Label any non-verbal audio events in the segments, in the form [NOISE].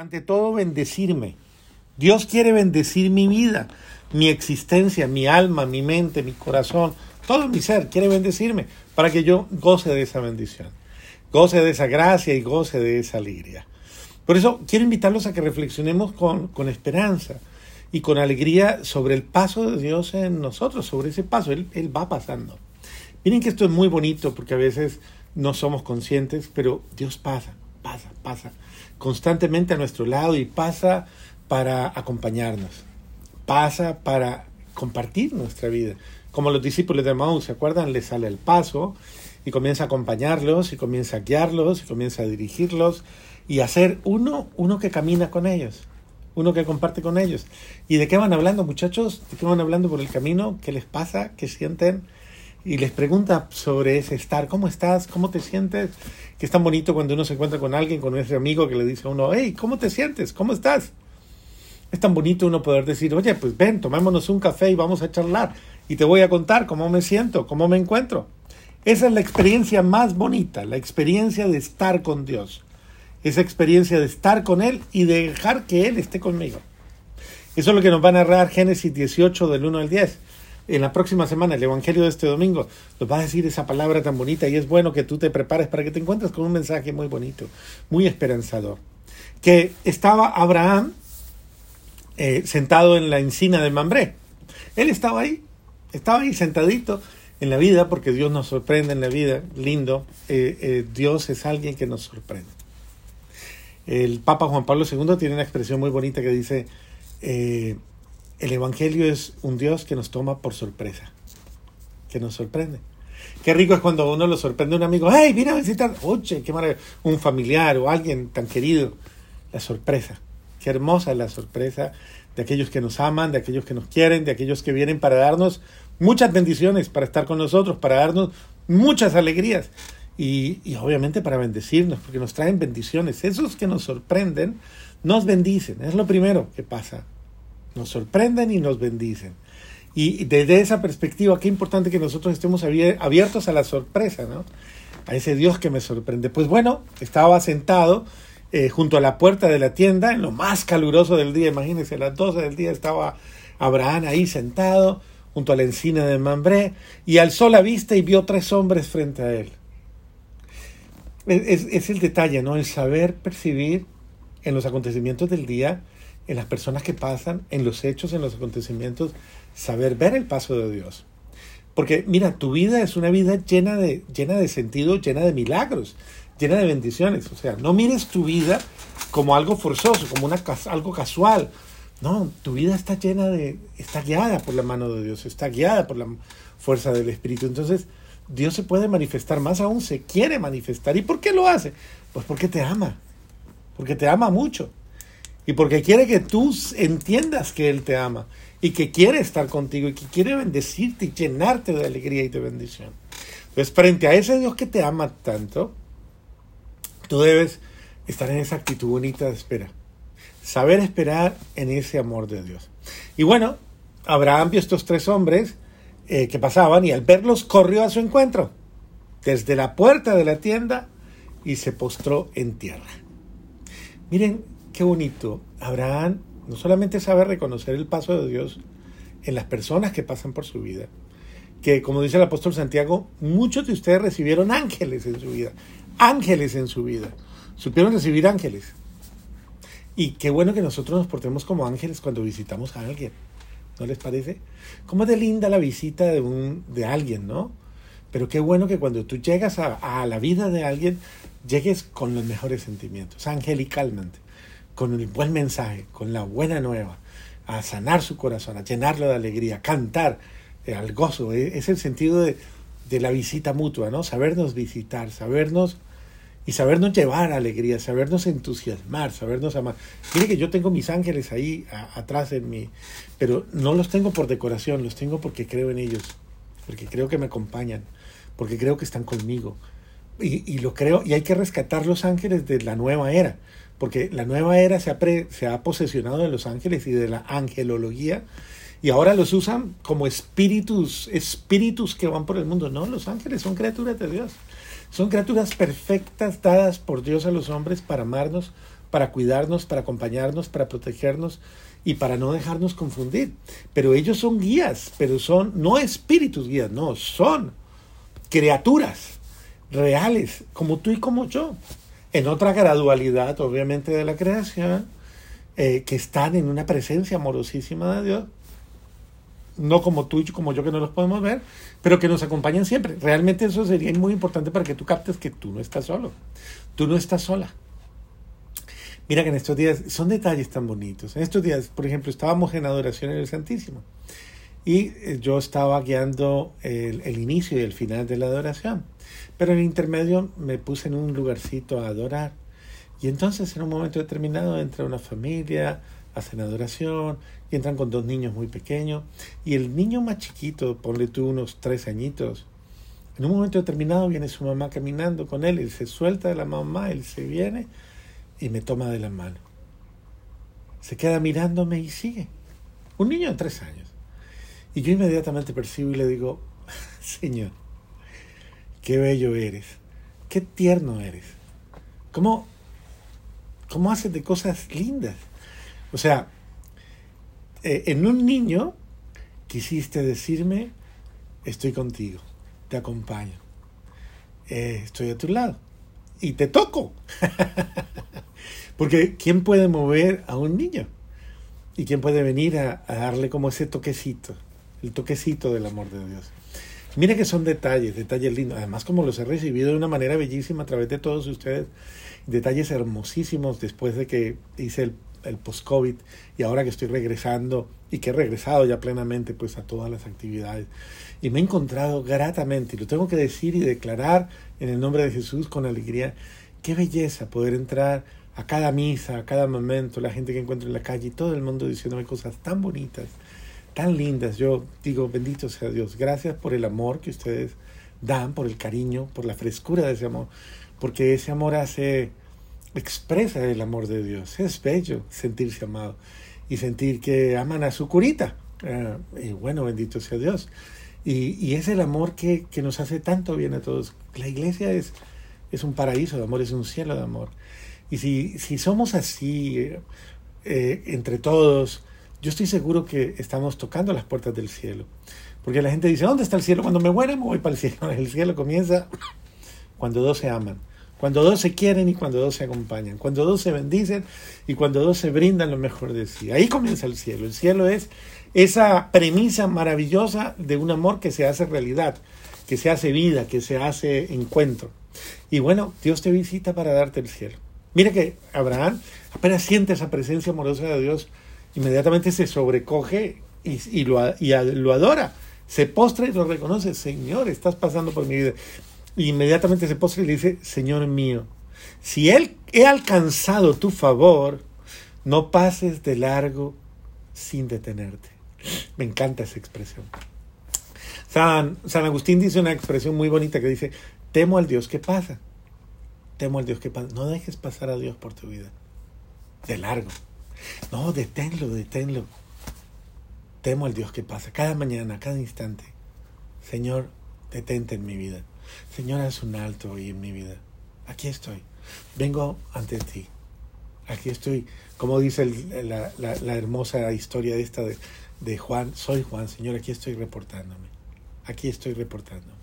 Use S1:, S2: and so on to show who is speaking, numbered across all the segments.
S1: ante todo bendecirme. Dios quiere bendecir mi vida, mi existencia, mi alma, mi mente, mi corazón, todo mi ser quiere bendecirme para que yo goce de esa bendición, goce de esa gracia y goce de esa alegría. Por eso quiero invitarlos a que reflexionemos con, con esperanza y con alegría sobre el paso de Dios en nosotros, sobre ese paso. Él, él va pasando. Miren que esto es muy bonito porque a veces no somos conscientes, pero Dios pasa, pasa, pasa constantemente a nuestro lado y pasa para acompañarnos, pasa para compartir nuestra vida. Como los discípulos de Maús, ¿se acuerdan? Les sale el paso y comienza a acompañarlos y comienza a guiarlos y comienza a dirigirlos y a ser uno, uno que camina con ellos, uno que comparte con ellos. ¿Y de qué van hablando, muchachos? ¿De qué van hablando por el camino? ¿Qué les pasa? ¿Qué sienten? Y les pregunta sobre ese estar, ¿cómo estás? ¿Cómo te sientes? Que es tan bonito cuando uno se encuentra con alguien, con ese amigo que le dice a uno, hey, ¿cómo te sientes? ¿Cómo estás? Es tan bonito uno poder decir, oye, pues ven, tomémonos un café y vamos a charlar y te voy a contar cómo me siento, cómo me encuentro. Esa es la experiencia más bonita, la experiencia de estar con Dios. Esa experiencia de estar con Él y de dejar que Él esté conmigo. Eso es lo que nos va a narrar Génesis 18 del 1 al 10 en la próxima semana, el Evangelio de este domingo, nos va a decir esa palabra tan bonita y es bueno que tú te prepares para que te encuentres con un mensaje muy bonito, muy esperanzador. Que estaba Abraham eh, sentado en la encina de Mambré. Él estaba ahí, estaba ahí sentadito en la vida, porque Dios nos sorprende en la vida, lindo. Eh, eh, Dios es alguien que nos sorprende. El Papa Juan Pablo II tiene una expresión muy bonita que dice, el Evangelio es un Dios que nos toma por sorpresa, que nos sorprende. Qué rico es cuando uno lo sorprende a un amigo, ¡hey, viene a visitar! ¡Oye, qué maravilla! Un familiar o alguien tan querido. La sorpresa. Qué hermosa es la sorpresa de aquellos que nos aman, de aquellos que nos quieren, de aquellos que vienen para darnos muchas bendiciones, para estar con nosotros, para darnos muchas alegrías y, y obviamente para bendecirnos, porque nos traen bendiciones. Esos que nos sorprenden, nos bendicen. Es lo primero que pasa nos sorprenden y nos bendicen. Y desde esa perspectiva, qué importante que nosotros estemos abiertos a la sorpresa, ¿no? A ese Dios que me sorprende. Pues bueno, estaba sentado eh, junto a la puerta de la tienda, en lo más caluroso del día, imagínense, a las 12 del día estaba Abraham ahí sentado, junto a la encina de Mambré, y alzó la vista y vio tres hombres frente a él. Es, es el detalle, ¿no? El saber percibir en los acontecimientos del día en las personas que pasan, en los hechos, en los acontecimientos, saber ver el paso de Dios. Porque mira, tu vida es una vida llena de, llena de sentido, llena de milagros, llena de bendiciones. O sea, no mires tu vida como algo forzoso, como una, algo casual. No, tu vida está llena de, está guiada por la mano de Dios, está guiada por la fuerza del Espíritu. Entonces, Dios se puede manifestar, más aún se quiere manifestar. ¿Y por qué lo hace? Pues porque te ama, porque te ama mucho y porque quiere que tú entiendas que Él te ama y que quiere estar contigo y que quiere bendecirte y llenarte de alegría y de bendición. Entonces, frente a ese Dios que te ama tanto, tú debes estar en esa actitud bonita de espera. Saber esperar en ese amor de Dios. Y bueno, Abraham vio estos tres hombres eh, que pasaban y al verlos corrió a su encuentro desde la puerta de la tienda y se postró en tierra. Miren, qué bonito. Abraham no solamente sabe reconocer el paso de Dios en las personas que pasan por su vida, que como dice el apóstol Santiago, muchos de ustedes recibieron ángeles en su vida, ángeles en su vida, supieron recibir ángeles. Y qué bueno que nosotros nos portemos como ángeles cuando visitamos a alguien, ¿no les parece? Cómo de linda la visita de, un, de alguien, ¿no? Pero qué bueno que cuando tú llegas a, a la vida de alguien, llegues con los mejores sentimientos, angelicalmente con el buen mensaje, con la buena nueva, a sanar su corazón, a llenarlo de alegría, cantar eh, al gozo. Eh, es el sentido de, la visita mutua, ¿no? Sabernos visitar, sabernos y sabernos llevar alegría, sabernos entusiasmar, sabernos amar. Mire que yo tengo mis ángeles ahí atrás en mí, pero no los tengo por decoración, los tengo porque creo en ellos, porque creo que me acompañan, porque creo que están conmigo. Y, y lo creo, y hay que rescatar los ángeles de la nueva era porque la nueva era se ha, se ha posesionado de los ángeles y de la angelología, y ahora los usan como espíritus, espíritus que van por el mundo. No, los ángeles son criaturas de Dios. Son criaturas perfectas dadas por Dios a los hombres para amarnos para cuidarnos, para acompañarnos, para protegernos y para no dejarnos confundir. Pero ellos son guías, pero son no espíritus guías, no, son criaturas reales, como tú y como yo, en otra gradualidad, obviamente, de la creación, eh, que están en una presencia amorosísima de Dios, no como tú y como yo que no los podemos ver, pero que nos acompañan siempre. Realmente eso sería muy importante para que tú captes que tú no estás solo, tú no estás sola. Mira que en estos días son detalles tan bonitos. En estos días, por ejemplo, estábamos en adoración en el Santísimo y eh, yo estaba guiando el, el inicio y el final de la adoración, pero en el intermedio me puse en un lugarcito a adorar. Y entonces en un momento determinado entra una familia, hacen adoración y entran con dos niños muy pequeños. Y el niño más chiquito, ponle tú unos tres añitos, en un momento determinado viene su mamá caminando con él, él se suelta de la mamá, él se viene y me toma de la mano. Se queda mirándome y sigue. Un niño de tres años. Y yo inmediatamente percibo y le digo, [LAUGHS] Señor, qué bello eres, qué tierno eres. ¿Cómo, cómo haces de cosas lindas? O sea, eh, en un niño quisiste decirme, estoy contigo, te acompaño, eh, estoy a tu lado y te toco. [LAUGHS] Porque ¿quién puede mover a un niño? ¿Y quién puede venir a, a, darle como ese toquecito? El toquecito del amor de Dios. Mira que son detalles, detalles lindos. Además, como los he recibido de una manera bellísima a través de todos ustedes. Detalles hermosísimos después de que hice el el post-COVID y ahora que estoy regresando y que he regresado ya plenamente pues a todas las actividades y me he encontrado gratamente, y lo tengo que decir y declarar en el nombre de Jesús con alegría, qué belleza poder entrar a cada misa, a cada momento, la gente que encuentro en la calle y todo el mundo diciéndome cosas tan bonitas, tan lindas. Yo digo, bendito sea Dios, gracias por el amor que ustedes dan, por el cariño, por la frescura de ese amor, porque ese amor hace expresa el amor de Dios. Es bello sentirse amado y sentir que aman a su curita. Eh, y bueno, bendito sea Dios. Y, y es el amor que, que, nos hace tanto bien a todos. La iglesia es, es un paraíso de amor, es un cielo de amor. Y si, si somos así eh, entre todos, yo estoy seguro que estamos tocando las puertas del cielo. Porque la gente dice, ¿dónde está el cielo? Cuando me muera me voy para el cielo. [LAUGHS] El cielo comienza cuando dos se aman cuando dos se quieren y cuando dos se acompañan, cuando dos se bendicen y cuando dos se brindan lo mejor de sí. Ahí comienza el cielo. El cielo es esa premisa maravillosa de un amor que se hace realidad, que se hace vida, que se hace encuentro. Y bueno, Dios te visita para darte el cielo. Mira que Abraham apenas siente esa presencia amorosa de Dios, inmediatamente se sobrecoge y, lo, y lo adora. Se postra y lo reconoce, Señor, estás pasando por mi vida inmediatamente se postra y le dice, Señor mío, si él, he alcanzado tu favor, no pases de largo sin detenerte. Me encanta esa expresión. San, San Agustín dice una expresión muy bonita que dice, temo al Dios que pasa. Temo al Dios que pasa. No dejes pasar a Dios por tu vida. De largo. No, deténlo, deténlo. Temo al Dios que pasa. Cada mañana, cada instante. Señor, detente en mi vida. Señor, haz un alto hoy en mi vida. Aquí estoy. Vengo ante ti. Aquí estoy. Como dice la, la, hermosa historia esta de, de Juan, soy Juan, Señor, aquí estoy reportándome. Aquí estoy reportándome.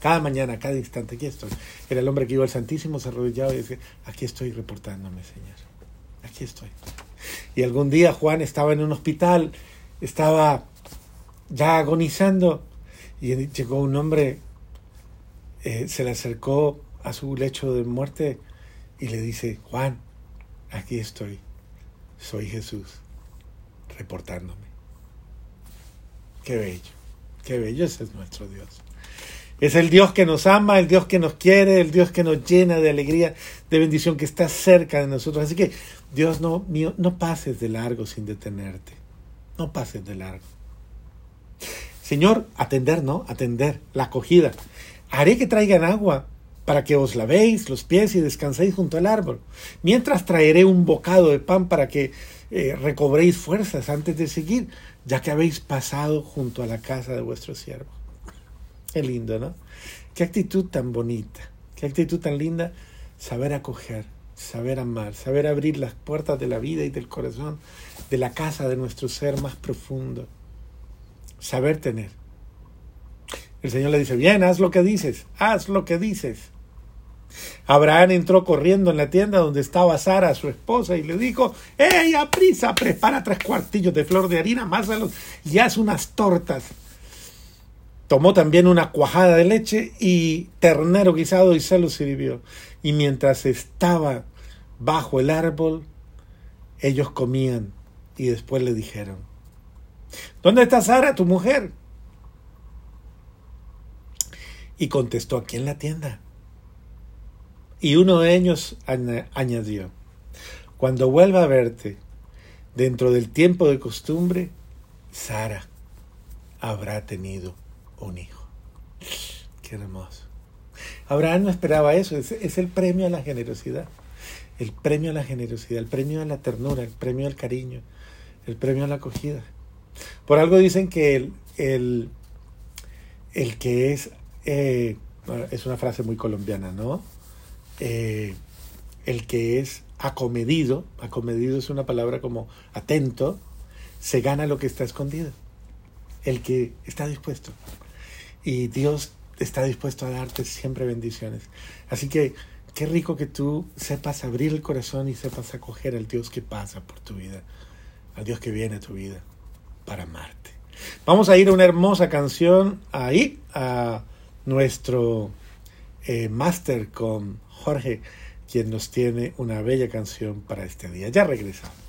S1: Cada mañana, cada instante, aquí estoy. Era el hombre que iba al Santísimo, se arrodillaba y decía, aquí estoy reportándome, Señor. Aquí estoy. Y algún día Juan estaba en un hospital, estaba ya agonizando, y llegó un hombre eh, se le acercó a su lecho de muerte y le dice, Juan, aquí estoy, soy Jesús, reportándome. Qué bello, qué bello ese es nuestro Dios. Es el Dios que nos ama, el Dios que nos quiere, el Dios que nos llena de alegría, de bendición, que está cerca de nosotros. Así que, Dios no, mío, no pases de largo sin detenerte. No pases de largo. Señor, atender, ¿no? Atender, la acogida. Haré que traigan agua para que os lavéis los pies y descanséis junto al árbol. Mientras traeré un bocado de pan para que eh, recobréis fuerzas antes de seguir, ya que habéis pasado junto a la casa de vuestro siervo. Qué lindo, ¿no? Qué actitud tan bonita, qué actitud tan linda saber acoger, saber amar, saber abrir las puertas de la vida y del corazón, de la casa de nuestro ser más profundo, saber tener. El Señor le dice, bien, haz lo que dices, haz lo que dices. Abraham entró corriendo en la tienda donde estaba Sara, su esposa, y le dijo, ¡Ey, a prisa! Prepara tres cuartillos de flor de harina, másalos y haz unas tortas. Tomó también una cuajada de leche y ternero guisado y se lo sirvió. Y mientras estaba bajo el árbol, ellos comían y después le dijeron, ¿Dónde está Sara, tu mujer? Y contestó, aquí en la tienda. Y uno de ellos añadió, cuando vuelva a verte, dentro del tiempo de costumbre, Sara habrá tenido un hijo. Qué hermoso. Abraham no esperaba eso, es, el premio a la generosidad. El premio a la generosidad, el premio a la ternura, el premio al cariño, el premio a la acogida. Por algo dicen que el, el, el que es, eh, es una frase muy colombiana, ¿no? Eh, el que es acomedido, acomedido es una palabra como atento, se gana lo que está escondido. El que está dispuesto. Y Dios está dispuesto a darte siempre bendiciones. Así que qué rico que tú sepas abrir el corazón y sepas acoger al Dios que pasa por tu vida, al Dios que viene a tu vida para amarte. Vamos a ir a una hermosa canción ahí, a nuestro eh, máster con Jorge, quien nos tiene una bella canción para este día. Ya regresamos.